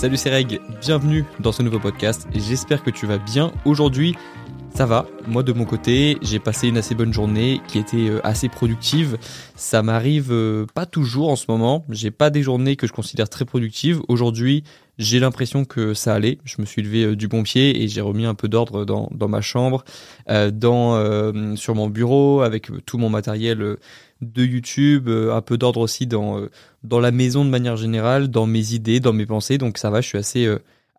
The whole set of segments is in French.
Salut c'est Reg, bienvenue dans ce nouveau podcast j'espère que tu vas bien. Aujourd'hui, ça va, moi de mon côté, j'ai passé une assez bonne journée qui était euh, assez productive. Ça m'arrive euh, pas toujours en ce moment, j'ai pas des journées que je considère très productives. Aujourd'hui, j'ai l'impression que ça allait. Je me suis levé euh, du bon pied et j'ai remis un peu d'ordre dans, dans ma chambre, dans sur mon bureau avec tout mon matériel de YouTube, un peu d'ordre aussi dans dans la maison de manière générale, dans mes idées, dans mes pensées. Donc ça va, je suis assez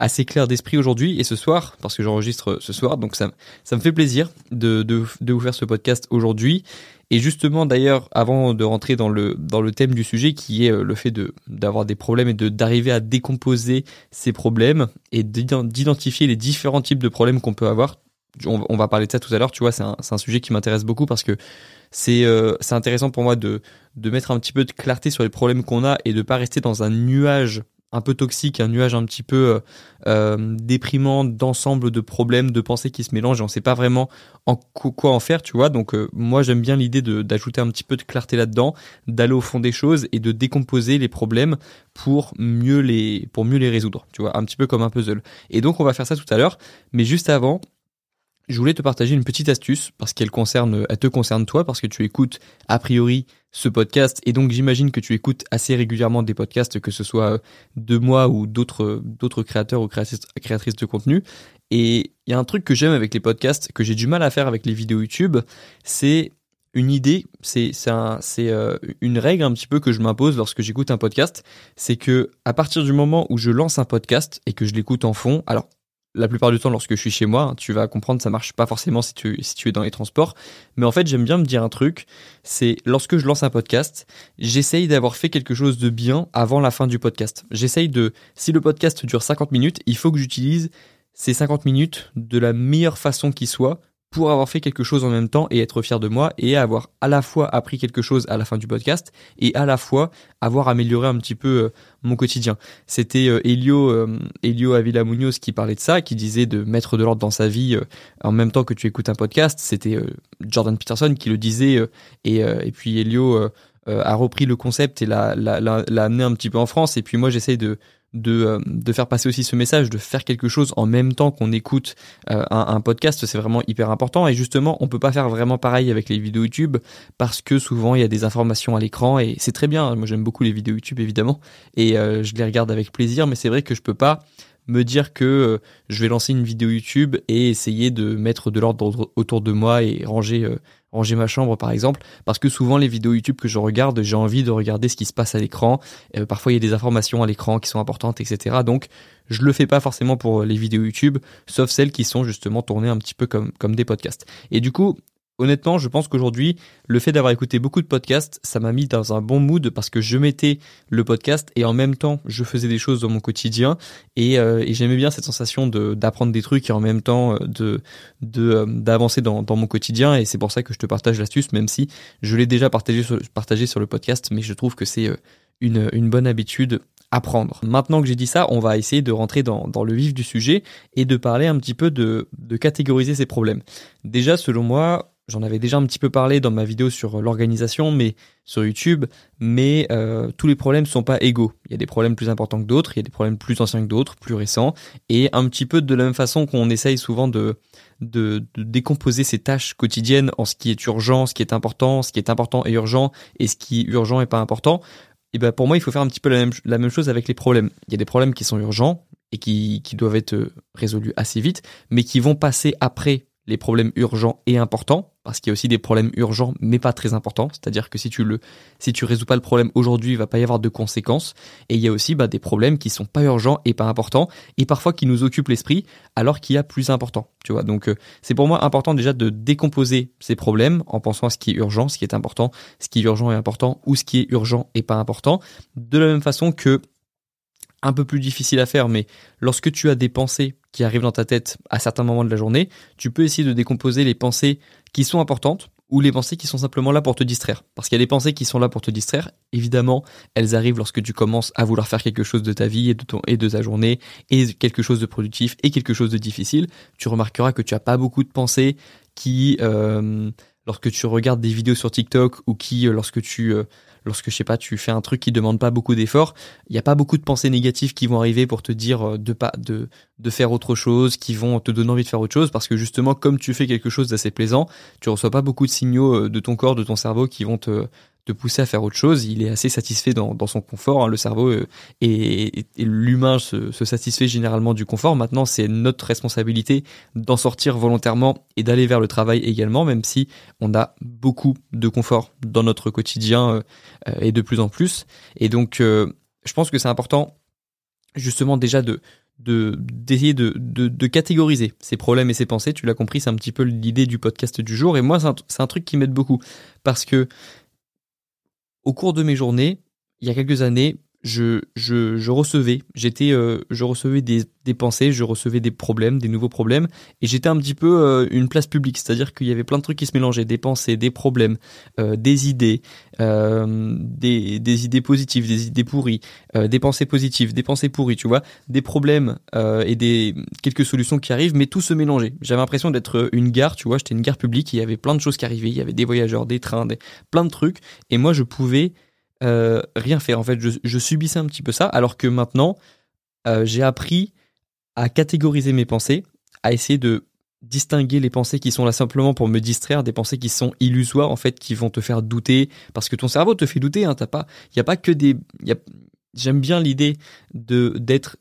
assez clair d'esprit aujourd'hui et ce soir, parce que j'enregistre ce soir, donc ça, ça me fait plaisir de, vous faire ce podcast aujourd'hui. Et justement, d'ailleurs, avant de rentrer dans le, dans le thème du sujet, qui est euh, le fait d'avoir des problèmes et d'arriver à décomposer ces problèmes et d'identifier les différents types de problèmes qu'on peut avoir. On, va parler de ça tout à l'heure, tu vois, c'est un, sujet qui m'intéresse beaucoup parce que c'est, euh, intéressant pour moi de, mettre un petit peu de clarté sur les problèmes qu'on a et de pas rester dans un nuage un peu toxique, un nuage un petit peu euh, euh, déprimant d'ensemble de problèmes, de pensées qui se mélangent et on sait pas vraiment en quoi en faire, tu vois. Donc moi j'aime bien l'idée d'ajouter un petit peu de clarté là-dedans, d'aller au fond des choses et de décomposer les problèmes pour mieux les pour mieux les résoudre, tu vois, un petit peu comme un puzzle. Et donc on va faire ça tout à l'heure, mais juste avant, je voulais te partager une petite astuce parce qu'elle concerne, elle te concerne toi parce que tu écoutes a priori ce podcast et donc j'imagine que tu écoutes assez régulièrement des podcasts que ce soit de moi ou d'autres d'autres créateurs ou créatrices, de contenu. Et il y a un truc que j'aime avec les podcasts que j'ai du mal à faire avec les vidéos YouTube c'est une idée, c'est c'est c'est euh, une règle un petit peu que je m'impose lorsque j'écoute un podcast, c'est que à partir du moment où je lance un podcast et que je l'écoute en fond, alors la plupart du temps lorsque je suis chez moi, tu vas comprendre ça marche pas forcément si tu si tu es dans les transports, mais en fait, j'aime bien me dire un truc, c'est lorsque je lance un podcast, j'essaye d'avoir fait quelque chose de bien avant la fin du podcast. J'essaye de si le podcast dure 50 minutes, il faut que j'utilise ces 50 minutes de la meilleure façon qui soit pour avoir fait quelque chose en même temps et être fier de moi et avoir à la fois appris quelque chose à la fin du podcast et à la fois avoir amélioré un petit peu euh, mon quotidien. C'était euh, Elio euh, Elio Avila Munoz qui parlait de ça, qui disait de mettre de l'ordre dans sa vie en même temps que tu écoutes un podcast. C'était Jordan Peterson qui le disait et, puis Elio a repris le concept et l'a, l'a, l'a amené un petit peu en France et puis moi j'essaye de de, euh, de faire passer aussi ce message, de faire quelque chose en même temps qu'on écoute euh, un, podcast, c'est vraiment hyper important. Et justement, on peut pas faire vraiment pareil avec les vidéos YouTube parce que souvent il y a des informations à l'écran et c'est très bien. Moi j'aime beaucoup les vidéos YouTube évidemment et euh, je les regarde avec plaisir, mais c'est vrai que je peux pas me dire que je vais lancer une vidéo YouTube et essayer de mettre de l'ordre autour de moi et ranger ranger ma chambre par exemple, parce que souvent les vidéos YouTube que je regarde, j'ai envie de regarder ce qui se passe à l'écran. Euh, parfois il y a des informations à l'écran qui sont importantes, etc. Donc je le fais pas forcément pour les vidéos YouTube, sauf celles qui sont justement tournées un petit peu comme comme des podcasts. Et du coup, honnêtement, je pense qu'aujourd'hui, le fait d'avoir écouté beaucoup de podcasts, ça m'a mis dans un bon mood parce que je mettais le podcast et en même temps, je faisais des choses dans mon quotidien et, euh, j'aimais bien cette sensation d'apprendre des trucs et en même temps euh, euh, d'avancer dans, dans mon quotidien et c'est pour ça que je te partage l'astuce, même si je l'ai déjà partagé sur, partagé sur le podcast, mais je trouve que c'est une, une bonne habitude à prendre. Maintenant que j'ai dit ça, on va essayer de rentrer dans, dans le vif du sujet et de parler un petit peu de, de catégoriser ces problèmes. Déjà, selon moi, J'en avais déjà un petit peu parlé dans ma vidéo sur l'organisation, mais sur YouTube. Mais euh, tous les problèmes sont pas égaux. Il y a des problèmes plus importants que d'autres, il y a des problèmes plus anciens que d'autres, plus récents, et un petit peu de la même façon qu'on essaye souvent de, décomposer ces tâches quotidiennes en ce qui est urgent, ce qui est important, ce qui est important et urgent, et ce qui est urgent et pas important. Et ben pour moi, il faut faire un petit peu la même, chose avec les problèmes. Il y a des problèmes qui sont urgents et qui, qui doivent être résolus assez vite, mais qui vont passer après les problèmes urgents et importants, parce qu'il y a aussi des problèmes urgents mais pas très importants, c'est-à-dire que si tu le si tu résous pas le problème aujourd'hui, il va pas y avoir de conséquences. Et il y a aussi bah, des problèmes qui sont pas urgents et pas importants, et parfois qui nous occupent l'esprit alors qu'il y a plus important. Tu vois, donc euh, c'est pour moi important déjà de décomposer ces problèmes en pensant à ce qui est urgent, ce qui est important, ce qui est urgent et important, ou ce qui est urgent et pas important. De la même façon que un peu plus difficile à faire, mais lorsque tu as des pensées qui arrivent dans ta tête à certains moments de la journée, tu peux essayer de décomposer les pensées qui sont importantes ou les pensées qui sont simplement là pour te distraire. Parce qu'il y a des pensées qui sont là pour te distraire. Évidemment, elles arrivent lorsque tu commences à vouloir faire quelque chose de ta vie et de, ta journée et quelque chose de productif et quelque chose de difficile. Tu remarqueras que tu as pas beaucoup de pensées qui, euh, lorsque tu regardes des vidéos sur TikTok ou qui, euh, lorsque tu, euh, lorsque je sais pas, tu fais un truc qui demande pas beaucoup d'efforts, il n'y a pas beaucoup de pensées négatives qui vont arriver pour te dire de pas de de faire autre chose, qui vont te donner envie de faire autre chose parce que justement comme tu fais quelque chose d'assez plaisant, tu reçois pas beaucoup de signaux de ton corps, de ton cerveau qui vont te te pousser à faire autre chose. Il est assez satisfait dans, son confort. Hein. Le cerveau euh, et, l'humain se, se, satisfait généralement du confort. Maintenant, c'est notre responsabilité d'en sortir volontairement et d'aller vers le travail également, même si on a beaucoup de confort dans notre quotidien euh, euh, et de plus en plus. Et donc, je pense que c'est important justement déjà de de d'essayer de, de, catégoriser ses problèmes et ses pensées. Tu l'as compris, c'est un petit peu l'idée du podcast du jour. Et moi, c'est un, truc qui m'aide beaucoup parce que au cours de mes journées, il y a quelques années, je, je, je recevais, j'étais, euh, je recevais des, des, pensées, je recevais des problèmes, des nouveaux problèmes, et j'étais un petit peu euh, une place publique, c'est-à-dire qu'il y avait plein de trucs qui se mélangeaient, des pensées, des problèmes, euh, des idées, des, des idées positives, des idées pourries, des pensées positives, des pensées pourries, tu vois, des problèmes et des quelques solutions qui arrivent, mais tout se mélangeait. J'avais l'impression d'être une gare, tu vois, j'étais une gare publique, il y avait plein de choses qui arrivaient, il y avait des voyageurs, des trains, des, plein de trucs, et moi je pouvais euh, rien faire. En fait, je, subissais un petit peu ça, alors que maintenant, euh, j'ai appris à catégoriser mes pensées, à essayer de distinguer les pensées qui sont là simplement pour me distraire des pensées qui sont illusoires en fait qui vont te faire douter parce que ton cerveau te fait douter hein, t'as pas il y a pas que des j'aime bien l'idée de d'être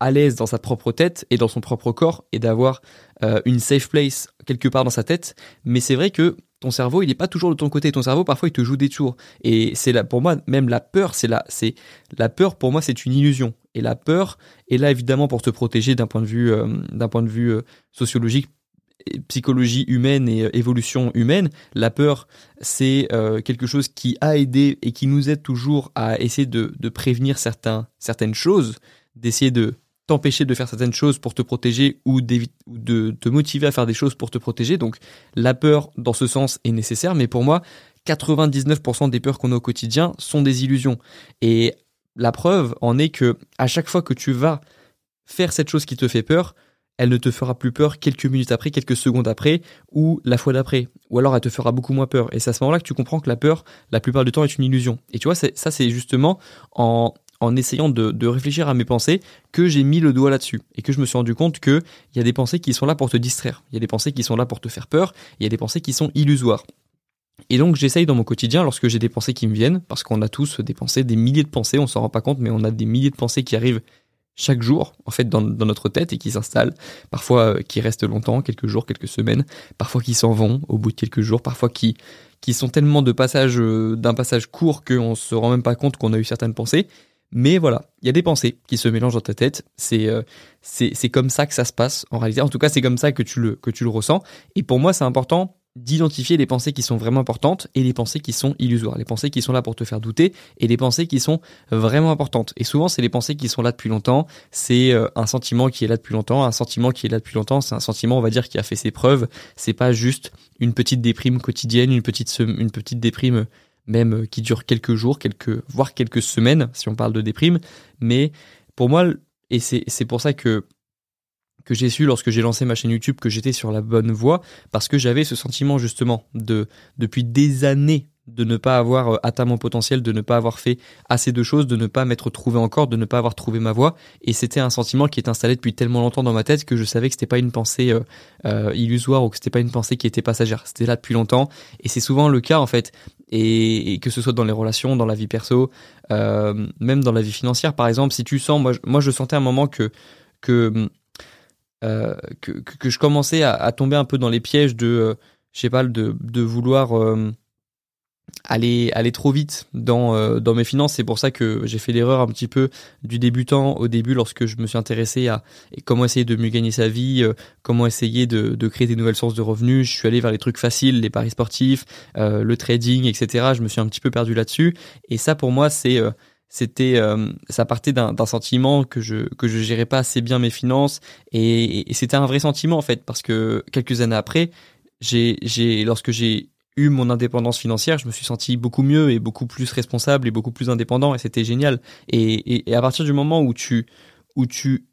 à l'aise dans sa propre tête et dans son propre corps et d'avoir euh, une safe place quelque part dans sa tête mais c'est vrai que ton cerveau, il n'est pas toujours de ton côté. Ton cerveau, parfois, il te joue des tours. Et c'est là, pour moi, même la peur, c'est là, c'est la peur. Pour moi, c'est une illusion. Et la peur est là évidemment pour te protéger d'un point de vue, euh, d'un point de vue euh, sociologique, psychologie humaine et évolution humaine. La peur, c'est quelque chose qui a aidé et qui nous aide toujours à essayer de, prévenir certaines choses, d'essayer de t'empêcher de faire certaines choses pour te protéger ou, de te motiver à faire des choses pour te protéger. Donc la peur dans ce sens est nécessaire, mais pour moi, 99% des peurs qu'on a au quotidien sont des illusions. Et la preuve en est que à chaque fois que tu vas faire cette chose qui te fait peur, elle ne te fera plus peur quelques minutes après, quelques secondes après, ou la fois d'après. Ou alors elle te fera beaucoup moins peur. Et c'est à ce moment-là que tu comprends que la peur, la plupart du temps, est une illusion. Et tu vois, ça c'est justement en en essayant de, réfléchir à mes pensées que j'ai mis le doigt là-dessus. Et que je me suis rendu compte qu'il y a des pensées qui sont là pour te distraire, il y a des pensées qui sont là pour te faire peur, il y a des pensées qui sont illusoires. Et donc j'essaye dans mon quotidien, lorsque j'ai des pensées qui me viennent, parce qu'on a tous des pensées, des milliers de pensées, on s'en rend pas compte, mais on a des milliers de pensées qui arrivent chaque jour, en fait, dans, notre tête et qui s'installent, parfois euh, qui restent longtemps, quelques jours, quelques semaines, parfois qui s'en vont au bout de quelques jours, parfois qui, qui sont tellement de passages, euh, d'un passage court qu'on se rend même pas compte qu'on a eu certaines pensées, mais voilà, il y a des pensées qui se mélangent dans ta tête. Euh, c'est comme ça que ça se passe en réalité. En tout cas, c'est comme ça que tu le que tu le ressens. Et pour moi, c'est important d'identifier les pensées qui sont vraiment importantes et les pensées qui sont illusoires, les pensées qui sont là pour te faire douter et les pensées qui sont vraiment importantes. Et souvent, c'est les pensées qui sont là depuis longtemps, c'est euh, un sentiment qui est là depuis longtemps, un sentiment qui est là depuis longtemps, c'est un sentiment, on va dire, qui a fait ses preuves, c'est pas juste une petite déprime quotidienne, une petite une petite déprime même euh, qui dure quelques jours, quelques, voire quelques semaines, si on parle de déprime. Mais pour moi, et c'est pour ça que que j'ai su lorsque j'ai lancé ma chaîne YouTube que j'étais sur la bonne voie parce que j'avais ce sentiment justement de depuis des années de ne pas avoir euh, atteint mon potentiel, de ne pas avoir fait assez de choses, de ne pas m'être trouvé encore, de ne pas avoir trouvé ma voie. Et c'était un sentiment qui est installé depuis tellement longtemps dans ma tête que je savais que c'était pas une pensée euh, euh, illusoire ou que c'était pas une pensée qui était passagère. C'était là depuis longtemps. Et c'est souvent le cas en fait. Et, que ce soit dans les relations, dans la vie perso, même dans la vie financière par exemple, si tu sens, moi, moi je sentais un moment que que que, que, je commençais à, à, tomber un peu dans les pièges de, je sais pas, de, de vouloir aller aller trop vite dans euh, dans mes finances. C'est pour ça que j'ai fait l'erreur un petit peu du débutant au début lorsque je me suis intéressé à comment essayer de mieux gagner sa vie euh, comment essayer de, de créer des nouvelles sources de revenus. Je suis allé vers les trucs faciles les paris sportifs euh, le trading etc je me suis un petit peu perdu là-dessus. Et ça pour moi c'est c'était ça partait d'un sentiment que je que je gérais pas assez bien mes finances. Et, et c'était un vrai sentiment en fait parce que quelques années après j'ai j'ai lorsque j'ai mon indépendance financière, je me suis senti beaucoup mieux et beaucoup plus responsable et beaucoup plus indépendant et c'était génial. Et, et, à partir du moment où tu, où tu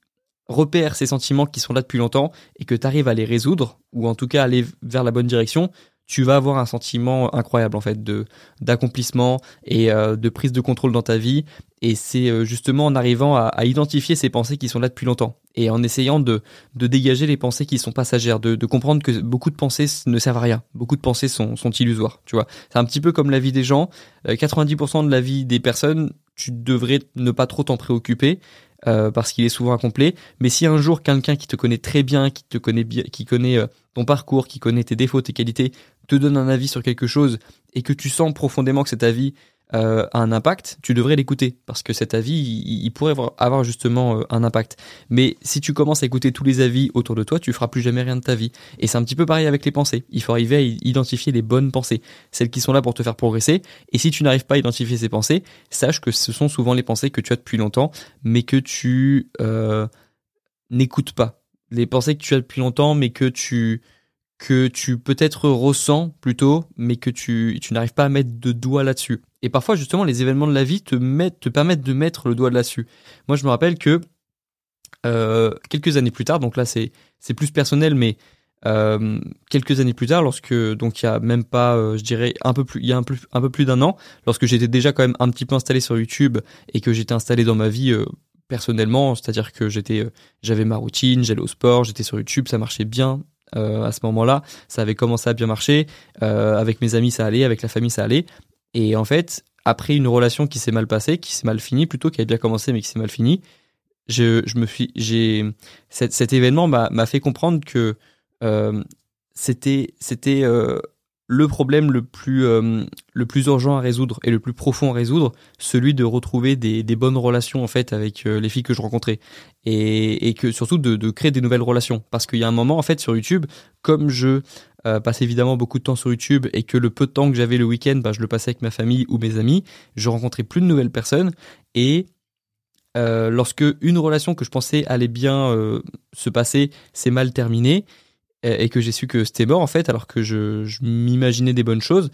repères ces sentiments qui sont là depuis longtemps et que tu arrives à les résoudre ou en tout cas aller vers la bonne direction, tu vas avoir un sentiment incroyable en fait de d'accomplissement et euh, de prise de contrôle dans ta vie. Et c'est euh, justement en arrivant à, à, identifier ces pensées qui sont là depuis longtemps et en essayant de de dégager les pensées qui sont passagères de, de comprendre que beaucoup de pensées ne servent à rien. Beaucoup de pensées sont sont illusoires tu vois. C'est un petit peu comme la vie des gens. 90% euh, de la vie des personnes tu devrais ne pas trop t'en préoccuper euh, parce qu'il est souvent incomplet. Mais si un jour quelqu'un qui te connaît très bien, qui te connaît bien, qui connaît euh, ton parcours, qui connaît tes défauts, tes qualités, te donne un avis sur quelque chose et que tu sens profondément que cet avis euh, un impact, tu devrais l'écouter parce que cet avis, il, pourrait avoir, justement euh, un impact. Mais si tu commences à écouter tous les avis autour de toi, tu feras plus jamais rien de ta vie. Et c'est un petit peu pareil avec les pensées. Il faut arriver à identifier les bonnes pensées, celles qui sont là pour te faire progresser. Et si tu n'arrives pas à identifier ces pensées, sache que ce sont souvent les pensées que tu as depuis longtemps, mais que tu euh, n'écoutes pas. Les pensées que tu as depuis longtemps, mais que tu que tu peut-être ressens plutôt, mais que tu, tu n'arrives pas à mettre de doigt là-dessus. Et parfois, justement, les événements de la vie te, mettent, te permettent de mettre le doigt là-dessus. Moi, je me rappelle que euh, quelques années plus tard, donc là, c'est, plus personnel, mais euh, quelques années plus tard, lorsque donc il y a même pas, euh, je dirais un peu plus, il y a un, un peu plus d'un an, lorsque j'étais déjà quand même un petit peu installé sur YouTube et que j'étais installé dans ma vie personnellement, c'est-à-dire que j'étais, j'avais ma routine, j'allais au sport, j'étais sur YouTube, ça marchait bien, euh, à ce moment-là. Ça avait commencé à bien marcher. Euh, avec mes amis, ça allait. Avec la famille, ça allait. Et en fait, après une relation qui s'est mal passée, qui s'est mal finie, plutôt qui avait bien commencé mais qui s'est mal finie, je, je me suis, j'ai cet, cet événement m'a fait comprendre que euh, c'était c'était euh, le problème le plus, euh, le plus urgent à résoudre et le plus profond à résoudre, celui de retrouver des, bonnes relations en fait avec euh, les filles que je rencontrais. Et, que surtout de, créer des nouvelles relations. Parce qu'il y a un moment en fait sur YouTube, comme je euh, passe évidemment beaucoup de temps sur YouTube et que le peu de temps que j'avais le week-end, bah, je le passais avec ma famille ou mes amis, je rencontrais plus de nouvelles personnes. Et lorsque une relation que je pensais allait bien se passer s'est mal terminée et que j'ai su que c'était mort en fait, alors que je, m'imaginais des bonnes choses.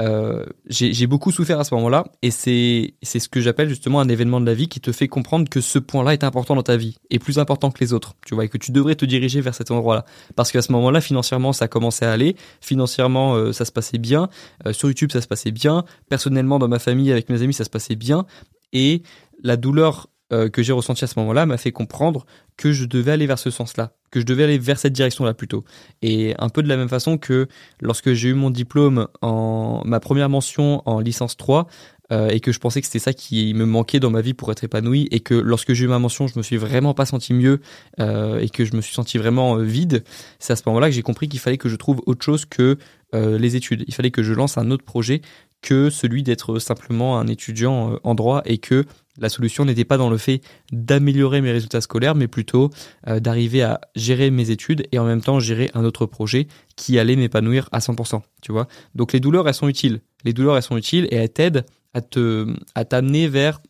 Euh, j'ai beaucoup souffert à ce moment-là. Et c'est ce que j'appelle justement un événement de la vie qui te fait comprendre que ce point-là est important dans ta vie et plus important que les autres tu vois et que tu devrais te diriger vers cet endroit-là. Parce qu'à ce moment-là financièrement ça commençait à aller. Financièrement euh, ça se passait bien. Euh, sur YouTube ça se passait bien. Personnellement dans ma famille avec mes amis ça se passait bien. Et la douleur que j'ai ressenti à ce moment-là m'a fait comprendre que je devais aller vers ce sens-là, que je devais aller vers cette direction-là plutôt. Et un peu de la même façon que lorsque j'ai eu mon diplôme en ma première mention en licence 3, euh, et que je pensais que c'était ça qui me manquait dans ma vie pour être épanoui et que lorsque j'ai eu ma mention je me suis vraiment pas senti mieux euh, et que je me suis senti vraiment vide c'est à ce moment-là que j'ai compris qu'il fallait que je trouve autre chose que les études il fallait que je lance un autre projet que celui d'être simplement un étudiant en droit et que la solution n'était pas dans le fait d'améliorer mes résultats scolaires, mais plutôt euh, d'arriver à gérer mes études et en même temps gérer un autre projet qui allait m'épanouir à 100%. Tu vois. Donc les douleurs, elles sont utiles. Les douleurs, elles sont utiles et elles t'aident à te, à t'amener vers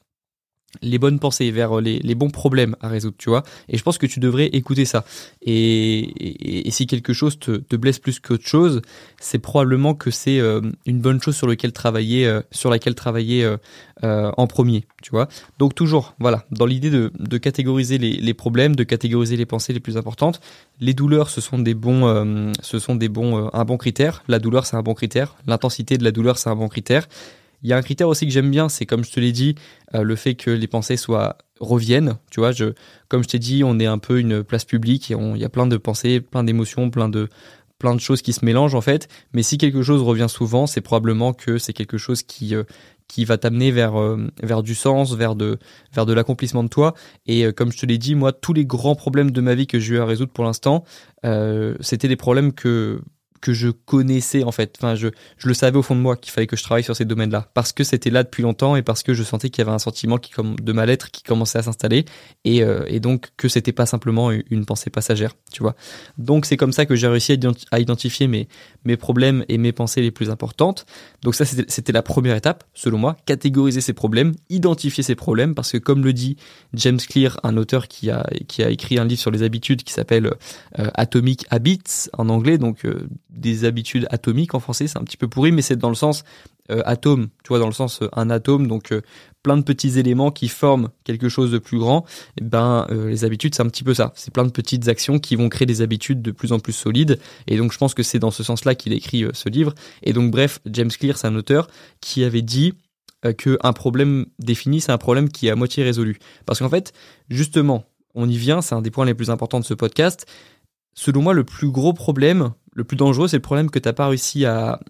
les bonnes pensées, vers les, les, bons problèmes à résoudre, tu vois. Et je pense que tu devrais écouter ça. Et, si quelque chose te, te blesse plus qu'autre chose, c'est probablement que c'est euh, une bonne chose sur laquelle travailler, euh, sur laquelle travailler euh, en premier, tu vois. Donc toujours, voilà, dans l'idée de, de catégoriser les, les, problèmes, de catégoriser les pensées les plus importantes. Les douleurs, ce sont des bons, ce sont des bons, un bon critère. La douleur, c'est un bon critère. L'intensité de la douleur, c'est un bon critère. Il y a un critère aussi que j'aime bien, c'est comme je te l'ai dit, euh, le fait que les pensées soient reviennent. Tu vois, je, comme je t'ai dit, on est un peu une place publique et il y a plein de pensées, plein d'émotions, plein de plein de choses qui se mélangent en fait. Mais si quelque chose revient souvent, c'est probablement que c'est quelque chose qui euh, qui va t'amener vers euh, vers du sens, vers de vers de l'accomplissement de toi. Et comme je te l'ai dit, moi, tous les grands problèmes de ma vie que j'ai eu à résoudre pour l'instant, c'était des problèmes que que je connaissais en fait. Enfin, je, je le savais au fond de moi qu'il fallait que je travaille sur ces domaines-là parce que c'était là depuis longtemps et parce que je sentais qu'il y avait un sentiment qui comme de mal-être qui commençait à s'installer et, euh, et donc que c'était pas simplement une pensée passagère, tu vois. Donc c'est comme ça que j'ai réussi à identifier mes mes problèmes et mes pensées les plus importantes. Donc ça c'était la première étape selon moi, catégoriser ces problèmes, identifier ces problèmes parce que comme le dit James Clear, un auteur qui a qui a écrit un livre sur les habitudes qui s'appelle euh, Atomic Habits en anglais, donc euh, des habitudes atomiques en français, c'est un petit peu pourri, mais c'est dans le sens atome, tu vois, dans le sens un atome, donc plein de petits éléments qui forment quelque chose de plus grand, eh ben les habitudes c'est un petit peu ça. C'est plein de petites actions qui vont créer des habitudes de plus en plus solides. Et donc je pense que c'est dans ce sens-là qu'il écrit ce livre. Et donc bref, James Clear, c'est un auteur qui avait dit qu'un problème défini, c'est un problème qui est à moitié résolu. Parce qu'en fait, justement, on y vient, c'est un des points les plus importants de ce podcast. Selon moi, le plus gros problème, le plus dangereux, c'est le problème que tu n'as pas réussi à,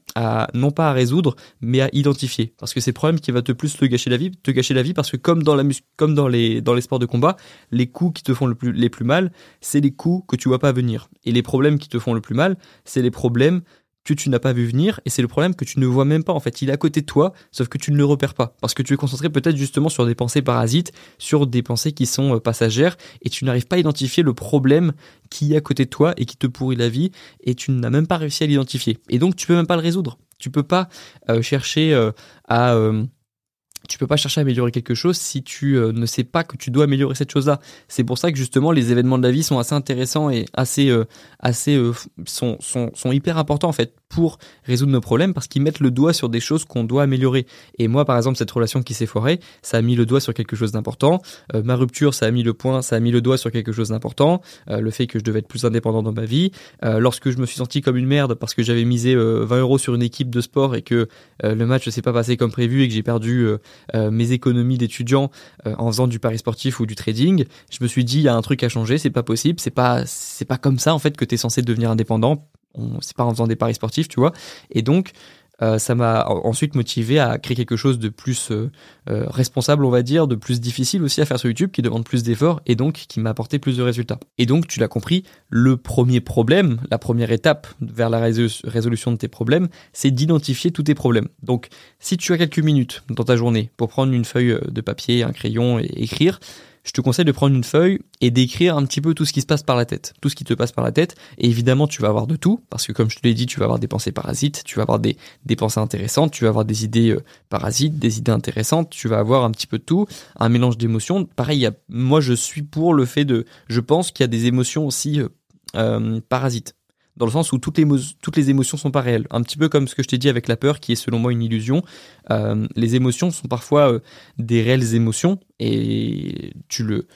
non pas à résoudre, mais à identifier. Parce que c'est le problème qui va te plus te gâcher la vie, te gâcher la vie, parce que comme dans la comme dans les dans les sports de combat, les coups qui te font le plus, les plus mal, c'est les coups que tu vois pas venir. Et les problèmes qui te font le plus mal, c'est les problèmes que tu n'as pas vu venir et c'est le problème que tu ne vois même pas en fait. Il est à côté de toi sauf que tu ne le repères pas. Parce que tu es concentré peut-être justement sur des pensées parasites sur des pensées qui sont euh, passagères et tu n'arrives pas à identifier le problème qui est à côté de toi et qui te pourrit la vie et tu n'as même pas réussi à l'identifier. Et donc tu peux même pas le résoudre. Tu peux pas euh, chercher euh, à tu peux pas chercher à améliorer quelque chose si tu euh, ne sais pas que tu dois améliorer cette chose-là. C'est pour ça que justement les événements de la vie sont assez intéressants et assez euh, assez euh, sont, sont sont hyper importants en fait pour résoudre nos problèmes parce qu'ils mettent le doigt sur des choses qu'on doit améliorer. Et moi par exemple cette relation qui s'est foirée, ça a mis le doigt sur quelque chose d'important. ma rupture, ça a mis le point, ça a mis le doigt sur quelque chose d'important. le fait que je devais être plus indépendant dans ma vie. lorsque je me suis senti comme une merde parce que j'avais misé 20 euros sur une équipe de sport et que le match ne s'est pas passé comme prévu et que j'ai perdu euh, mes économies d'étudiant euh, en faisant du pari sportif ou du trading, je me suis dit il y a un truc à changer, c'est pas possible, c'est pas c'est pas comme ça en fait que tu censé devenir indépendant. C'est pas en faisant des paris sportifs, tu vois. Et donc euh, ça m'a ensuite motivé à créer quelque chose de plus euh, euh, responsable, on va dire, de plus difficile aussi à faire sur YouTube, qui demande plus d'efforts et donc qui m'a apporté plus de résultats. Et donc, tu l'as compris, le premier problème, la première étape vers la résolution de tes problèmes, c'est d'identifier tous tes problèmes. Donc, si tu as quelques minutes dans ta journée pour prendre une feuille de papier, un crayon et écrire, je te conseille de prendre une feuille et d'écrire un petit peu tout ce qui se passe par la tête, tout ce qui te passe par la tête. Et évidemment, tu vas avoir de tout, parce que comme je te l'ai dit, tu vas avoir des pensées parasites, tu vas avoir des, pensées intéressantes, tu vas avoir des idées euh, parasites, des idées intéressantes, tu vas avoir un petit peu de tout, un mélange d'émotions. Pareil, moi je suis pour le fait de, je pense qu'il y a des émotions aussi euh, euh parasites dans le sens où toutes les, toutes les émotions sont pas réelles. Un petit peu comme ce que je t'ai dit avec la peur, qui est selon moi une illusion. Euh, les émotions sont parfois euh, des réelles émotions et tu le,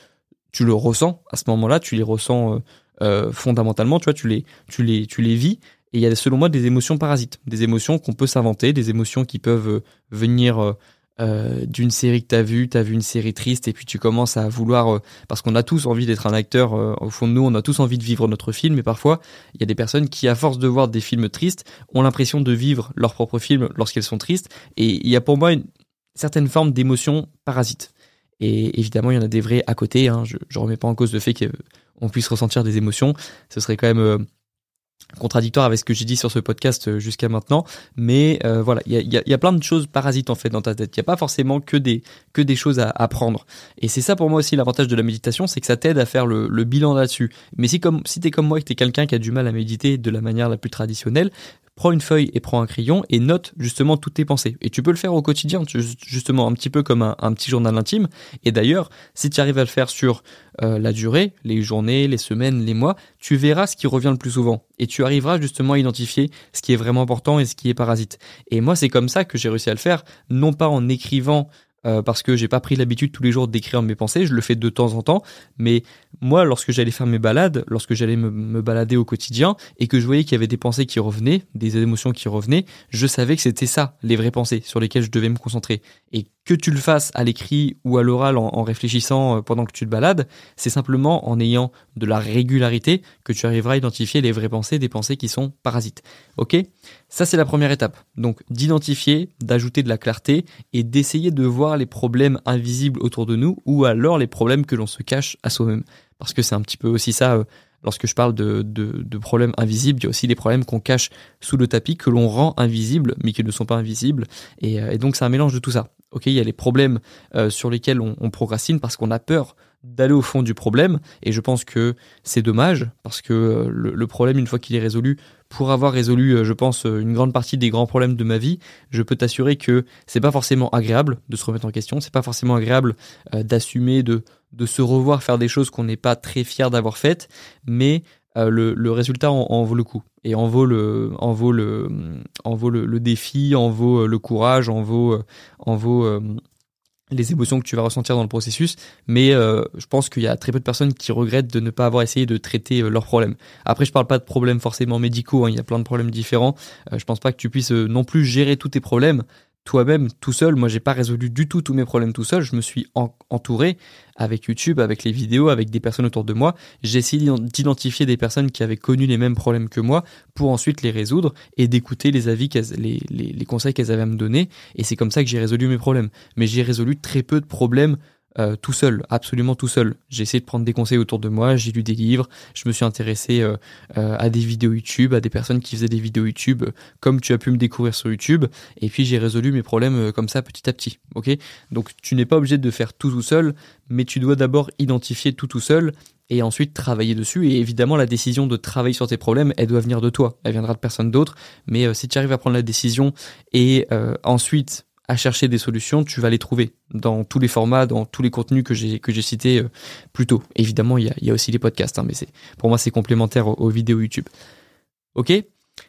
tu le ressens à ce moment-là, tu les ressens euh, fondamentalement, tu vois, tu les, tu les, tu les vis. Et il y a selon moi des émotions parasites, des émotions qu'on peut s'inventer, des émotions qui peuvent venir euh, d'une série que t'as vue, t'as vu une série triste et puis tu commences à vouloir, euh, parce qu'on a tous envie d'être un acteur, euh, au fond de nous, on a tous envie de vivre notre film, mais parfois il y a des personnes qui, à force de voir des films tristes, ont l'impression de vivre leur propre film lorsqu'elles sont tristes, et il y a pour moi une certaine forme d'émotion parasite. Et évidemment, il y en a des vrais à côté. Hein. Je, je remets pas en cause le fait qu'on puisse ressentir des émotions. Ce serait quand même contradictoire avec ce que j'ai dit sur ce podcast euh, jusqu'à maintenant, mais euh, voilà, il y a, plein de choses parasites en fait dans ta tête. Il n'y a pas forcément que des que des choses à apprendre. Et c'est ça pour moi aussi l'avantage de la méditation, c'est que ça t'aide à faire le, le bilan là-dessus. Mais si comme si t'es comme moi et que t'es quelqu'un qui a du mal à méditer de la manière la plus traditionnelle, prends une feuille et prends un crayon et note justement toutes tes pensées. Et tu peux le faire au quotidien, justement un petit peu comme un, petit journal intime. Et d'ailleurs, si tu arrives à le faire sur euh, la durée, les journées, les semaines, les mois, tu verras ce qui revient le plus souvent. Et tu arriveras justement à identifier ce qui est vraiment important et ce qui est parasite. Et moi, c'est comme ça que j'ai réussi à le faire, non pas en écrivant euh, parce que j'ai pas pris l'habitude tous les jours d'écrire mes pensées, je le fais de temps en temps, mais moi, lorsque j'allais faire mes balades, lorsque j'allais me, balader au quotidien et que je voyais qu'il y avait des pensées qui revenaient, des émotions qui revenaient, je savais que c'était ça, les vraies pensées sur lesquelles je devais me concentrer. Que tu le fasses à l'écrit ou à l'oral en, réfléchissant euh, pendant que tu te balades, c'est simplement en ayant de la régularité que tu arriveras à identifier les vraies pensées des pensées qui sont parasites. Ok? Ça c'est la première étape. Donc d'identifier, d'ajouter de la clarté et d'essayer de voir les problèmes invisibles autour de nous ou alors les problèmes que l'on se cache à soi-même. Parce que c'est un petit peu aussi ça euh, lorsque je parle de, de, problèmes invisibles, il y a aussi des problèmes qu'on cache sous le tapis, que l'on rend invisibles, mais qui ne sont pas invisibles. Et, euh, donc c'est un mélange de tout ça. Il y a les problèmes euh, sur lesquels on, procrastine parce qu'on a peur d'aller au fond du problème. Et je pense que c'est dommage parce que euh, le, le, problème, une fois qu'il est résolu, pour avoir résolu, je pense, une grande partie des grands problèmes de ma vie, je peux t'assurer que c'est pas forcément agréable de se remettre en question, c'est pas forcément agréable d'assumer, de, de se revoir faire des choses qu'on n'est pas très fier d'avoir faites, mais euh, le, résultat en, vaut le coup. et en vaut le, en vaut le, en vaut le, défi, en vaut le courage, en vaut, en vaut les émotions que tu vas ressentir dans le processus, mais euh, je pense qu'il y a très peu de personnes qui regrettent de ne pas avoir essayé de traiter euh, leurs problèmes. Après, je parle pas de problèmes forcément médicaux, hein, il y a plein de problèmes différents. Euh, je pense pas que tu puisses non plus gérer tous tes problèmes, toi-même tout seul. Moi, j'ai pas résolu du tout tous mes problèmes tout seul. Je me suis entouré avec YouTube, avec les vidéos, avec des personnes autour de moi. J'ai essayé d'identifier des personnes qui avaient connu les mêmes problèmes que moi pour ensuite les résoudre et d'écouter les avis, les, les, les conseils qu'elles avaient à me donner. Et c'est comme ça que j'ai résolu mes problèmes. Mais j'ai résolu très peu de problèmes euh, tout seul, absolument tout seul. J'ai essayé de prendre des conseils autour de moi, j'ai lu des livres, je me suis intéressé euh, euh, à des vidéos YouTube, à des personnes qui faisaient des vidéos YouTube, comme tu as pu me découvrir sur YouTube, et puis j'ai résolu mes problèmes comme ça petit à petit. Ok? Donc tu n'es pas obligé de faire tout tout seul, mais tu dois d'abord identifier tout tout seul et ensuite travailler dessus. Et évidemment, la décision de travailler sur tes problèmes, elle doit venir de toi. Elle viendra de personne d'autre. Mais si tu arrives à prendre la décision et ensuite à chercher des solutions, tu vas les trouver dans tous les formats, dans tous les contenus que j'ai que j'ai cités euh, plus tôt. Évidemment, il y a, aussi les podcasts, hein, mais c'est pour moi c'est complémentaire aux, vidéos YouTube. Ok,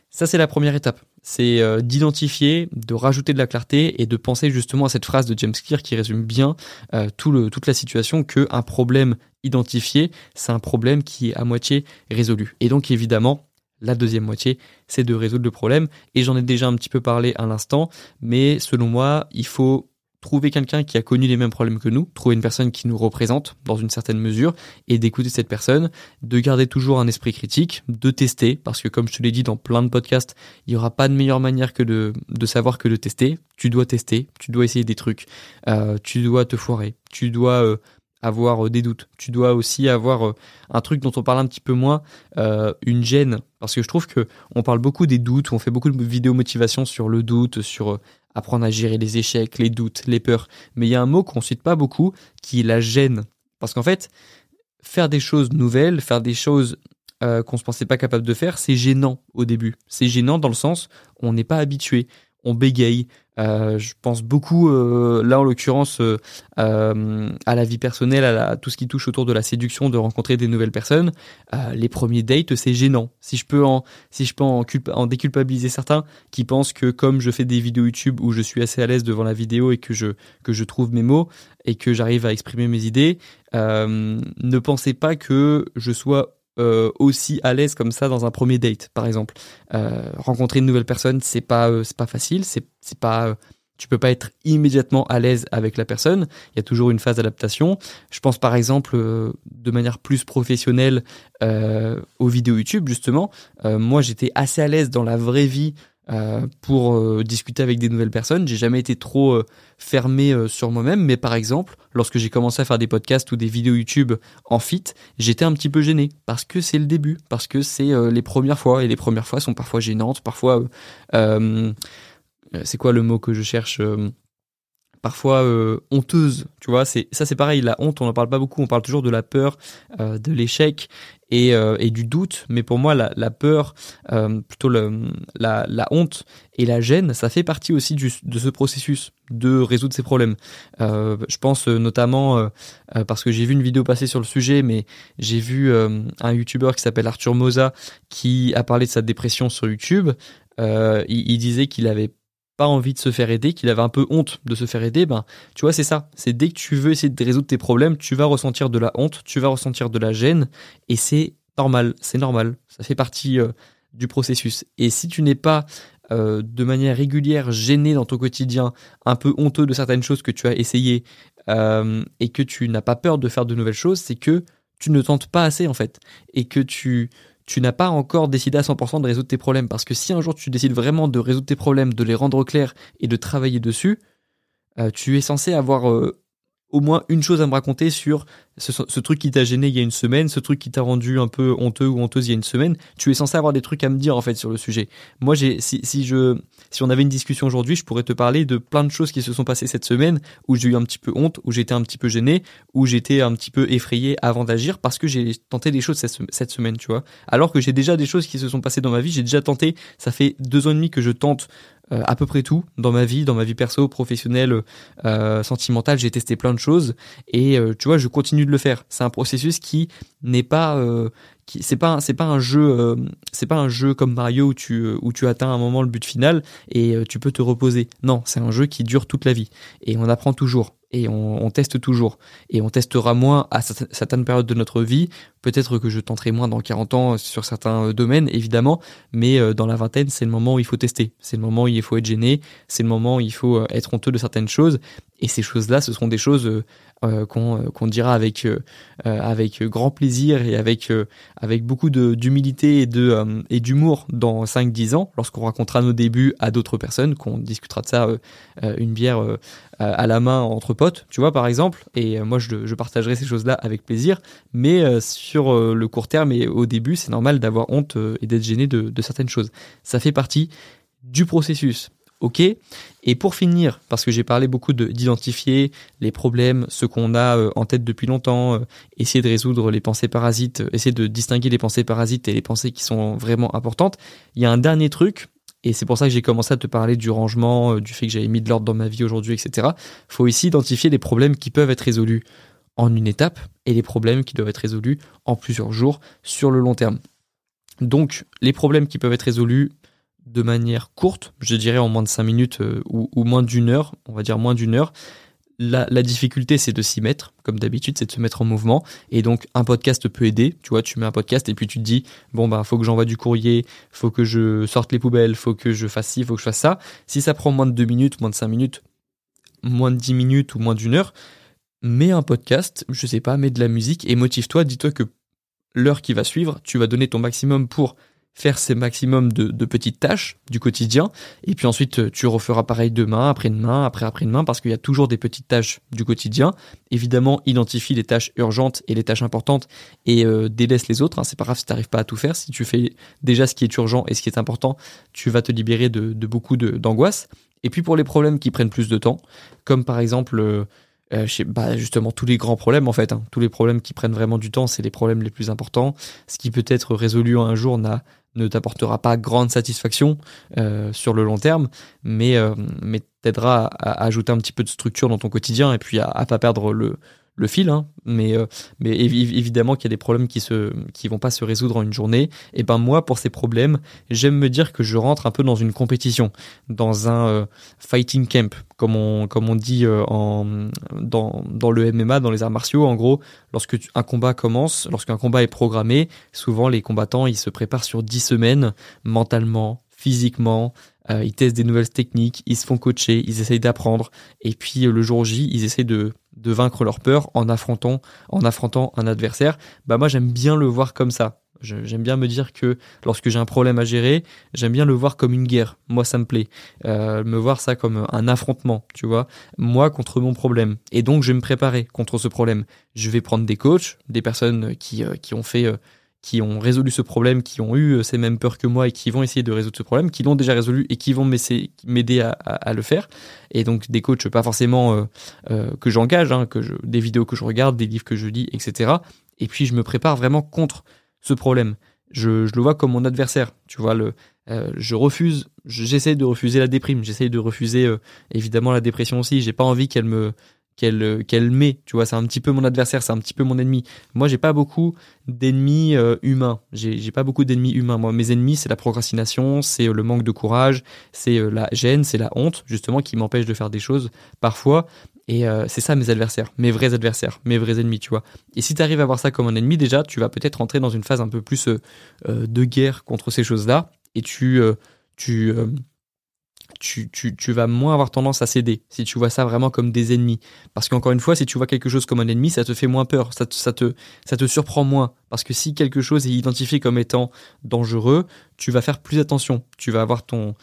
ça c'est la première étape, c'est euh, d'identifier, de rajouter de la clarté et de penser justement à cette phrase de James Clear qui résume bien euh, tout le, toute la situation que un problème identifié, c'est un problème qui est à moitié résolu. Et donc évidemment, la deuxième moitié, c'est de résoudre le problème. Et j'en ai déjà un petit peu parlé à l'instant, mais selon moi, il faut trouver quelqu'un qui a connu les mêmes problèmes que nous, trouver une personne qui nous représente dans une certaine mesure et d'écouter cette personne, de garder toujours un esprit critique, de tester, parce que comme je te l'ai dit dans plein de podcasts, il n'y aura pas de meilleure manière que de, de savoir que de tester. Tu dois tester, tu dois essayer des trucs, euh, tu dois te foirer, tu dois... Euh, avoir euh, des doutes. Tu dois aussi avoir euh, un truc dont on parle un petit peu moins, euh, une gêne. Parce que je trouve que on parle beaucoup des doutes, on fait beaucoup de vidéos motivation sur le doute, sur apprendre à gérer les échecs, les doutes, les peurs. Mais il y a un mot qu'on cite pas beaucoup, qui est la gêne. Parce qu'en fait, faire des choses nouvelles, faire des choses qu'on se pensait pas capable de faire, c'est gênant au début. C'est gênant dans le sens on n'est pas habitué on bégaye. Euh, je pense beaucoup, euh, là en l'occurrence, euh, à la vie personnelle, à, tout ce qui touche autour de la séduction, de rencontrer des nouvelles personnes. les premiers dates, c'est gênant. Si je peux en, si je peux en, en, déculpabiliser certains qui pensent que comme je fais des vidéos YouTube où je suis assez à l'aise devant la vidéo et que je que je trouve mes mots et que j'arrive à exprimer mes idées, ne pensez pas que je sois euh, aussi à l'aise comme ça dans un premier date, par exemple. Euh, rencontrer une nouvelle personne, c'est pas euh, c'est pas facile, c'est pas tu peux pas être immédiatement à l'aise avec la personne. Il y a toujours une phase d'adaptation. Je pense par exemple de manière plus professionnelle aux vidéos YouTube justement. moi, j'étais assez à l'aise dans la vraie vie euh, pour euh, discuter avec des nouvelles personnes. J'ai jamais été trop euh, fermé sur moi-même, mais par exemple, lorsque j'ai commencé à faire des podcasts ou des vidéos YouTube en fit, j'étais un petit peu gêné parce que c'est le début, parce que c'est les premières fois et les premières fois sont parfois gênantes, parfois c'est quoi le mot que je cherche parfois honteuse, tu vois, c'est ça c'est pareil, la honte, on n'en parle pas beaucoup, on parle toujours de la peur, de l'échec et, euh, et, du doute, mais pour moi la, la peur, euh, plutôt la, la, honte et la gêne, ça fait partie aussi de ce processus de résoudre ces problèmes. Euh, je pense euh, notamment euh, parce que j'ai vu une vidéo passer sur le sujet, mais j'ai vu un YouTuber qui s'appelle Arthur Moza qui a parlé de sa dépression sur YouTube. il, il disait qu'il avait pas envie de se faire aider, qu'il avait un peu honte de se faire aider, ben tu vois c'est ça. C'est dès que tu veux essayer de résoudre tes problèmes, tu vas ressentir de la honte, tu vas ressentir de la gêne, et c'est normal, c'est normal. Ça fait partie euh, du processus. Et si tu n'es pas euh, de manière régulière gêné dans ton quotidien, un peu honteux de certaines choses que tu as essayé, euh, et que tu n'as pas peur de faire de nouvelles choses, c'est que tu ne tentes pas assez en fait, et que tu tu n'as pas encore décidé à 100% de résoudre tes problèmes. Parce que si un jour tu décides vraiment de résoudre tes problèmes, de les rendre clairs et de travailler dessus, euh, tu es censé avoir euh, au moins une chose à me raconter sur ce, truc qui t'a gêné il y a une semaine, ce truc qui t'a rendu un peu honteux ou honteuse il y a une semaine. Tu es censé avoir des trucs à me dire en fait sur le sujet. Moi, j'ai si, si je si on avait une discussion aujourd'hui, je pourrais te parler de plein de choses qui se sont passées cette semaine où j'ai eu un petit peu honte, où j'étais un petit peu gêné, où j'étais un petit peu effrayé avant d'agir parce que j'ai tenté des choses cette, cette semaine, tu vois. Alors que j'ai déjà des choses qui se sont passées dans ma vie, j'ai déjà tenté. Ça fait deux ans et demi que je tente euh, à peu près tout dans ma vie, dans ma vie perso, professionnelle, euh, sentimentale. J'ai testé plein de choses et euh, tu vois, je continue de le faire. C'est un processus qui n'est pas, qui c'est pas, c'est pas un jeu, c'est pas un jeu comme Mario où tu où tu atteins un moment le but final et tu peux te reposer. Non, c'est un jeu qui dure toute la vie et on apprend toujours et on, on, teste toujours. Et on testera moins à certaines périodes de notre vie. Peut-être que je tenterai moins dans 40 ans sur certains domaines, évidemment, mais euh, dans la vingtaine, c'est le moment où il faut tester. C'est le moment où il faut être gêné. C'est le moment où il faut euh, être honteux de certaines choses. Et ces choses-là, ce seront des choses euh, euh qu'on dira avec euh, avec grand plaisir et avec avec beaucoup d'humilité et d'humour dans 5-10 ans, lorsqu'on racontera nos débuts à d'autres personnes, qu'on discutera de ça une bière à la main entre potes, tu vois par exemple. Et moi, je, partagerai ces choses-là avec plaisir. Mais sur le court terme et au début, c'est normal d'avoir honte et d'être gêné de certaines choses. Ça fait partie du processus ok. Et pour finir, parce que j'ai parlé beaucoup d'identifier les problèmes, ce qu'on a euh, en tête depuis longtemps, euh, essayer de résoudre les pensées parasites, euh, essayer de distinguer les pensées parasites et les pensées qui sont vraiment importantes, il y a un dernier truc, et c'est pour ça que j'ai commencé à te parler du rangement, du fait que j'avais mis de l'ordre dans ma vie aujourd'hui, etc. faut ici identifier les problèmes qui peuvent être résolus en une étape et les problèmes qui doivent être résolus en plusieurs jours sur le long terme. Donc, les problèmes qui peuvent être résolus de manière courte, je dirais en moins de 5 minutes euh, ou, moins d'une heure, on va dire moins d'une heure. La, difficulté, c'est de s'y mettre, comme d'habitude, c'est de se mettre en mouvement. Et donc, un podcast peut aider. Tu vois, tu mets un podcast et puis tu te dis, bon, bah, faut que j'envoie du courrier, faut que je sorte les poubelles, faut que je fasse ci, faut que je fasse ça. Si ça prend moins de 2 minutes, moins de 5 minutes, moins de 10 minutes ou moins d'une heure, mets un podcast, je sais pas, mets de la musique et motive-toi. Dis-toi que l'heure qui va suivre, tu vas donner ton maximum pour faire ces maximums de, petites tâches du quotidien, et puis ensuite tu referas pareil demain, après-demain, après-après-demain, parce qu'il y a toujours des petites tâches du quotidien. Évidemment, identifie les tâches urgentes et les tâches importantes et euh, délaisse les autres. Hein. C'est pas grave si tu n'arrives pas à tout faire. Si tu fais déjà ce qui est urgent et ce qui est important, tu vas te libérer de, de beaucoup d'angoisse. Et puis pour les problèmes qui prennent plus de temps, comme par exemple... Euh, euh, bah, justement tous les grands problèmes en fait, hein. tous les problèmes qui prennent vraiment du temps, c'est les problèmes les plus importants. Ce qui peut être résolu en un jour n'a ne t'apportera pas grande satisfaction euh, sur le long terme, mais, euh, t'aidera à, ajouter un petit peu de structure dans ton quotidien et puis à, à pas perdre le, le fil, hein, mais, euh, mais évidemment qu'il y a des problèmes qui se qui vont pas se résoudre en une journée. Et ben moi, pour ces problèmes, j'aime me dire que je rentre un peu dans une compétition, dans un euh, fighting camp, comme on comme on dit euh, en dans dans le MMA, dans les arts martiaux. En gros, lorsque un combat commence, lorsqu'un combat est programmé, souvent les combattants ils se préparent sur dix semaines mentalement, physiquement. ils testent des nouvelles techniques, ils se font coacher, ils essayent d'apprendre, et puis le jour J, ils essayent de de vaincre leur peur en affrontant, en affrontant un adversaire. Bah moi j'aime bien le voir comme ça. J'aime bien me dire que lorsque j'ai un problème à gérer, j'aime bien le voir comme une guerre. Moi, ça me plaît. Euh, me voir ça comme un affrontement, tu vois. Moi contre mon problème. Et donc, je vais me préparer contre ce problème. Je vais prendre des coachs, des personnes qui, euh, qui ont fait euh, qui ont résolu ce problème, qui ont eu euh, ces mêmes peurs que moi et qui vont essayer de résoudre ce problème, qui l'ont déjà résolu et qui vont m'aider à, le faire. Et donc des coachs pas forcément euh, euh, que j'engage, hein, des vidéos que je regarde, des livres que je lis, etc. Et puis je me prépare vraiment contre ce problème. Je, le vois comme mon adversaire. Tu vois, le, je refuse, j'essaie de refuser la déprime, j'essaie de refuser évidemment la dépression aussi. J'ai pas envie qu'elle me qu'elle euh, qu'elle met. Tu vois, c'est un petit peu mon adversaire, c'est un petit peu mon ennemi. Moi, j'ai pas beaucoup d'ennemis euh, humains. J'ai pas beaucoup d'ennemis humains. Moi, mes ennemis, c'est la procrastination, c'est euh, le manque de courage, c'est la gêne, c'est la honte justement qui m'empêche de faire des choses parfois. Et c'est ça mes adversaires, mes vrais adversaires, mes vrais ennemis, tu vois. Et si tu arrives à voir ça comme un ennemi, déjà, tu vas peut-être entrer dans une phase un peu plus de guerre contre ces choses-là, et tu tu tu, tu, tu, vas moins avoir tendance à céder si tu vois ça vraiment comme des ennemis. Parce qu'encore une fois, si tu vois quelque chose comme un ennemi, ça te fait moins peur, ça te, ça te, ça te surprend moins. Parce que si quelque chose est identifié comme étant dangereux, tu vas faire plus attention. Tu vas avoir ton,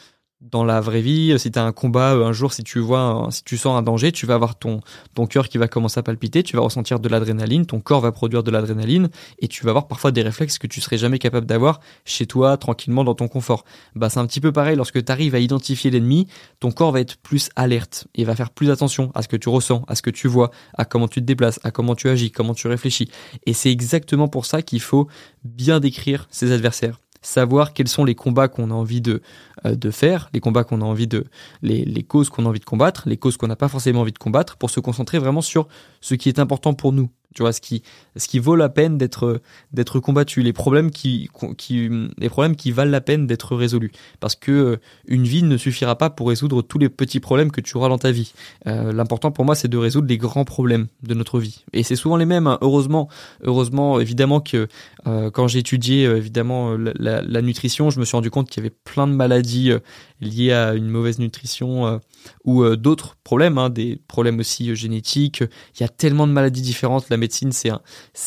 dans la vraie vie, si tu as un combat un jour, si tu vois, si tu sens un danger, tu vas avoir ton ton cœur qui va commencer à palpiter, tu vas ressentir de l'adrénaline, ton corps va produire de l'adrénaline et tu vas avoir parfois des réflexes que tu serais jamais capable d'avoir chez toi tranquillement dans ton confort. Bah c'est un petit peu pareil lorsque tu arrives à identifier l'ennemi, ton corps va être plus alerte et va faire plus attention à ce que tu ressens, à ce que tu vois, à comment tu te déplaces, à comment tu agis, comment tu réfléchis. Et c'est exactement pour ça qu'il faut bien décrire ses adversaires savoir quels sont les combats qu'on a envie de, euh, de faire, les combats qu'on a envie de, les, les causes qu'on a envie de combattre, les causes qu'on n'a pas forcément envie de combattre, pour se concentrer vraiment sur ce qui est important pour nous, tu vois ce qui ce qui vaut la peine d'être d'être combattu les problèmes qui qui les problèmes qui valent la peine d'être résolus. Parce que euh, une vie ne suffira pas pour résoudre tous les petits problèmes que tu auras dans ta vie. Euh, l'important pour moi c'est de résoudre les grands problèmes de notre vie. Et c'est souvent les mêmes hein. heureusement heureusement évidemment que euh, quand j'ai étudié évidemment la, la, nutrition je me suis rendu compte qu'il y avait plein de maladies liées à une mauvaise nutrition ou d'autres problèmes hein, des problèmes aussi génétiques il y a tellement de maladies différentes la médecine,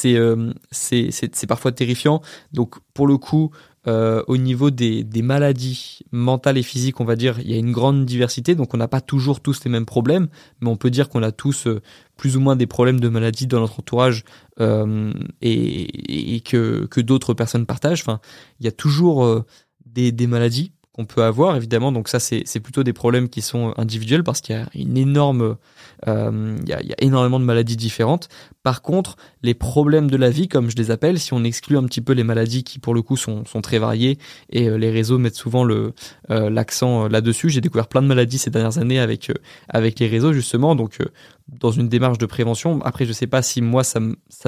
euh, c'est c'est parfois terrifiant. Donc pour le coup, euh, au niveau des, des, maladies mentales et physiques, on va dire, il y a une grande diversité. Donc on n'a pas toujours tous les mêmes problèmes, mais on peut dire qu'on a tous euh, plus ou moins des problèmes de maladies dans notre entourage et, et, que, d'autres personnes partagent. Enfin, il y a toujours des, des maladies qu'on peut avoir évidemment. Donc ça c'est plutôt des problèmes qui sont individuels parce qu'il y a une énorme euh, il, y a, énormément de maladies différentes. Par contre les problèmes de la vie comme je les appelle si on exclut un petit peu les maladies qui pour le coup sont, sont très variées et euh, les réseaux mettent souvent euh, l'accent là-dessus j'ai découvert plein de maladies ces dernières années avec avec les réseaux justement. Donc dans une démarche de prévention. Après, je sais pas si moi ça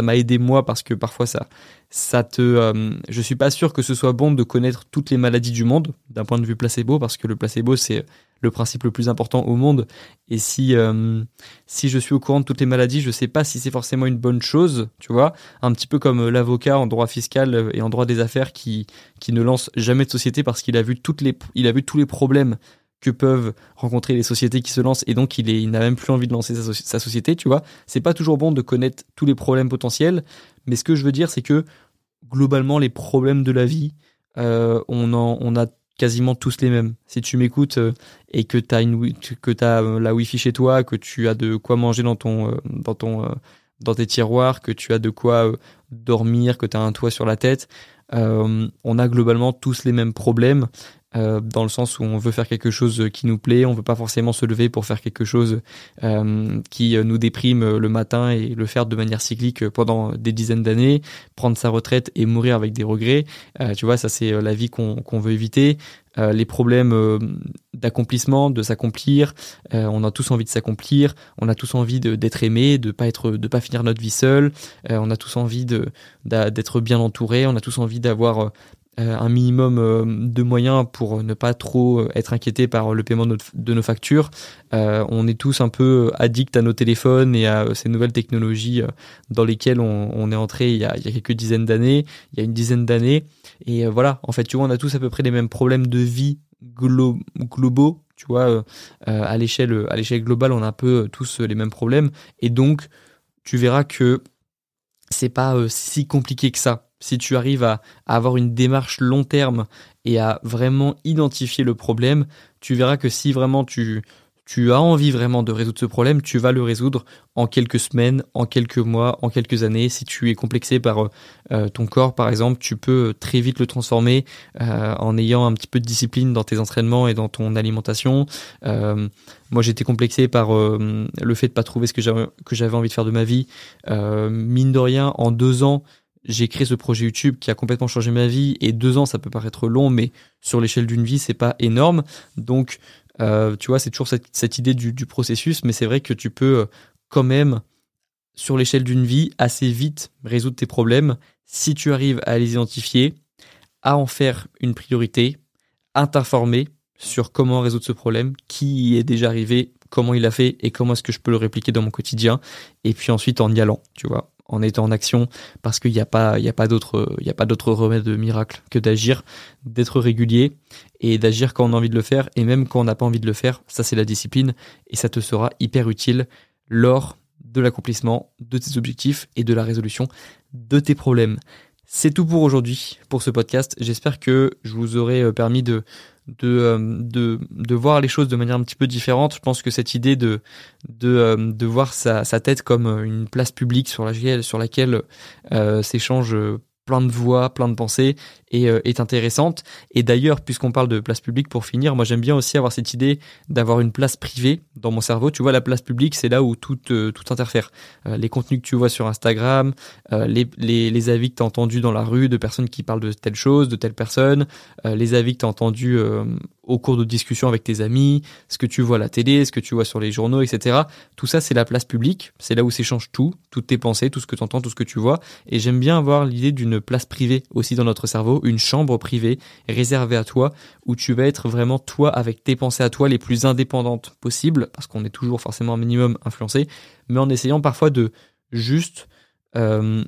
m'a aidé moi parce que parfois ça ça te euh, je suis pas sûr que ce soit bon de connaître toutes les maladies du monde d'un point de vue placebo parce que le placebo c'est le principe le plus important au monde et si euh, si je suis au courant de toutes les maladies, je sais pas si c'est forcément une bonne chose, tu vois, un petit peu comme l'avocat en droit fiscal et en droit des affaires qui qui ne lance jamais de société parce qu'il a vu toutes les il a vu tous les problèmes que peuvent rencontrer les sociétés qui se lancent et donc il, est, il n'a même plus envie de lancer sa, société, tu vois. C'est pas toujours bon de connaître tous les problèmes potentiels, mais ce que je veux dire, c'est que globalement, les problèmes de la vie, euh, on, en, on a quasiment tous les mêmes. Si tu m'écoutes euh, et que tu as, une, que as euh, la Wi-Fi chez toi, que tu as de quoi manger dans, ton, dans, ton, dans tes tiroirs, que tu as de quoi dormir, que tu as un toit sur la tête, on a globalement tous les mêmes problèmes. Euh, dans le sens où on veut faire quelque chose qui nous plaît, on veut pas forcément se lever pour faire quelque chose euh, qui nous déprime le matin et le faire de manière cyclique pendant des dizaines d'années, prendre sa retraite et mourir avec des regrets. Euh, tu vois, ça c'est la vie qu'on veut éviter. les problèmes d'accomplissement, de s'accomplir, on a tous envie de s'accomplir, on a tous envie d'être aimé, de pas être, de pas finir notre vie seul, on a tous envie d'être bien entouré, on a tous envie d'avoir euh, un minimum euh, de moyens pour ne pas trop euh, être inquiété par le paiement de nos factures. on est tous un peu addicts à nos téléphones et à ces nouvelles technologies dans lesquelles on, est entré il y, a, quelques dizaines d'années, il y a une dizaine d'années. Et voilà, en fait, tu vois, on a tous à peu près les mêmes problèmes de vie globaux, tu vois, à l'échelle à l'échelle globale, on a un peu tous les mêmes problèmes. Et donc, tu verras que c'est pas si compliqué que ça si tu arrives à, avoir une démarche long terme et à vraiment identifier le problème, tu verras que si vraiment tu, tu as envie vraiment de résoudre ce problème, tu vas le résoudre en quelques semaines, en quelques mois, en quelques années. Si tu es complexé par euh, euh, ton corps, par exemple, tu peux très vite le transformer euh, en ayant un petit peu de discipline dans tes entraînements et dans ton alimentation. moi, j'étais complexé par le fait de pas trouver ce que j'avais envie de faire de ma vie. mine de rien, en deux ans, j'ai créé ce projet YouTube qui a complètement changé ma vie et deux ans ça peut paraître long mais sur l'échelle d'une vie c'est pas énorme. Donc euh, tu vois c'est toujours cette, idée du, du, processus mais c'est vrai que tu peux euh, quand même sur l'échelle d'une vie assez vite résoudre tes problèmes. Si tu arrives à les identifier à en faire une priorité à t'informer sur comment résoudre ce problème qui est déjà arrivé comment il a fait et comment est-ce que je peux le répliquer dans mon quotidien et puis ensuite en y allant tu vois en étant en action parce qu'il n'y a pas il y a pas d'autre il y a pas d'autre remède miracle que d'agir d'être régulier et d'agir quand on a envie de le faire. Et même quand on n'a pas envie de le faire ça c'est la discipline et ça te sera hyper utile lors de l'accomplissement de tes objectifs et de la résolution de tes problèmes. C'est tout pour aujourd'hui pour ce podcast. J'espère que je vous aurai euh, permis de de, euh, de, de, voir les choses de manière un petit peu différente. Je pense que cette idée de, de, euh, de voir sa, sa tête comme une place publique sur laquelle, sur laquelle euh, s'échangent plein de voix, plein de pensées et euh, est intéressante. Et d'ailleurs, puisqu'on parle de place publique, pour finir, moi j'aime bien aussi avoir cette idée d'avoir une place privée dans mon cerveau. Tu vois, la place publique, c'est là où tout, euh, tout interfère. Euh, les contenus que tu vois sur Instagram, les, les, avis que tu as entendus dans la rue de personnes qui parlent de telle chose, de telle personne, les avis que tu as entendus au cours de discussions avec tes amis, ce que tu vois à la télé, ce que tu vois sur les journaux, etc. Tout ça, c'est la place publique. C'est là où s'échange tout, toutes tes pensées, tout ce que tu entends, tout ce que tu vois. Et j'aime bien avoir l'idée d'une place privée aussi dans notre cerveau, une chambre privée réservée à toi, où tu vas être vraiment toi avec tes pensées à toi les plus indépendantes possibles, parce qu'on est toujours forcément un minimum influencé, mais en essayant parfois de juste euh,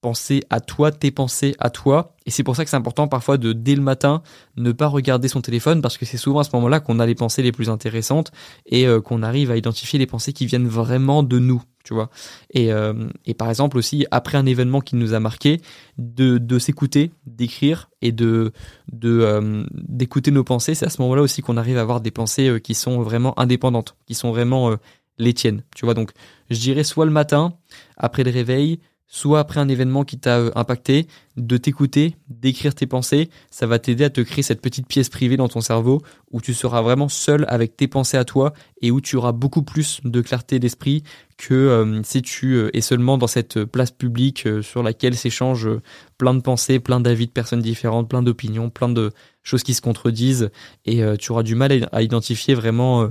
penser à toi, tes pensées à toi. Et c'est pour ça que c'est important parfois de, dès le matin, ne pas regarder son téléphone parce que c'est souvent à ce moment-là qu'on a les pensées les plus intéressantes et euh, qu'on arrive à identifier les pensées qui viennent vraiment de nous, tu vois. Et, euh, et par exemple aussi, après un événement qui nous a marqué, de, s'écouter, d'écrire et de, de euh, d'écouter nos pensées, c'est à ce moment-là aussi qu'on arrive à avoir des pensées qui sont vraiment indépendantes, qui sont vraiment les tiennes, tu vois. Donc, je dirais soit le matin, après le réveil, soit après un événement qui t'a euh, impacté, de t'écouter, d'écrire tes pensées, ça va t'aider à te créer cette petite pièce privée dans ton cerveau où tu seras vraiment seul avec tes pensées à toi et où tu auras beaucoup plus de clarté d'esprit que euh, si tu euh, es seulement dans cette place publique sur laquelle s'échangent plein de pensées, plein d'avis de personnes différentes, plein d'opinions, plein de choses qui se contredisent et tu auras du mal à, identifier vraiment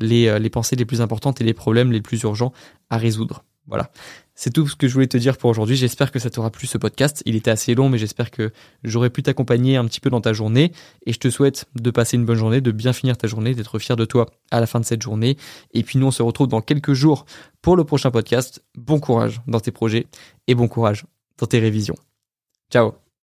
les, les pensées les plus importantes et les problèmes les plus urgents à résoudre. Voilà. C'est tout ce que je voulais te dire pour aujourd'hui. J'espère que ça t'aura plu ce podcast. Il était assez long, mais j'espère que j'aurais pu t'accompagner un petit peu dans ta journée. Et je te souhaite de passer une bonne journée, de bien finir ta journée, d'être fier de toi à la fin de cette journée. Et puis nous, on se retrouve dans quelques jours pour le prochain podcast. Bon courage dans tes projets et bon courage dans tes révisions. Ciao